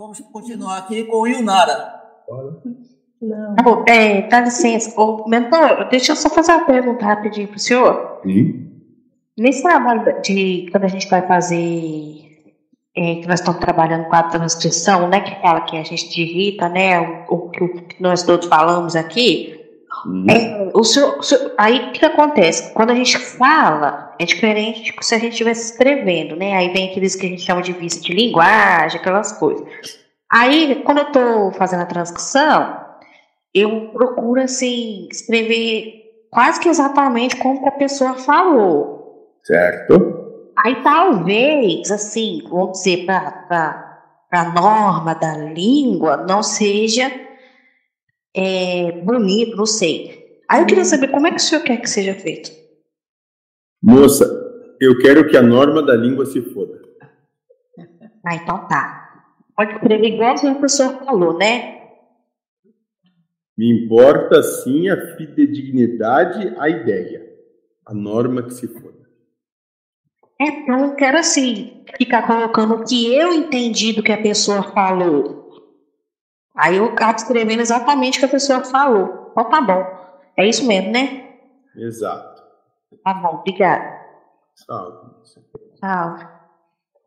Vamos continuar aqui com o Yunara. Não. É, dá licença. Ô, mentor, deixa eu só fazer uma pergunta rapidinho para o senhor. Sim. Nesse trabalho de quando a gente vai fazer, é, que nós estamos trabalhando com a transcrição, né, que fala que a gente digita, né, o, o que nós todos falamos aqui. É, o senhor, o senhor- aí o que acontece? Quando a gente fala, é diferente de se a gente estivesse escrevendo, né? Aí vem aqueles que a gente chama de vício de linguagem, aquelas coisas. Aí, quando eu estou fazendo a transcrição, eu procuro assim escrever quase que exatamente como que a pessoa falou. Certo? Aí talvez, assim, vamos dizer, para a norma da língua não seja é, bonito, não sei. Aí eu queria saber como é que o senhor quer que seja feito. Moça, eu quero que a norma da língua se foda. Ah, então tá. Pode escrever igualzinho que o senhor falou, né? Me importa sim a fidedignidade à ideia. A norma que se foda. É, então eu não quero assim, ficar colocando o que eu entendi do que a pessoa falou. Aí eu acabo escrevendo exatamente o que a pessoa falou. Então tá bom. É isso mesmo, né? Exato. Tá bom, obrigada. Salve. Tchau.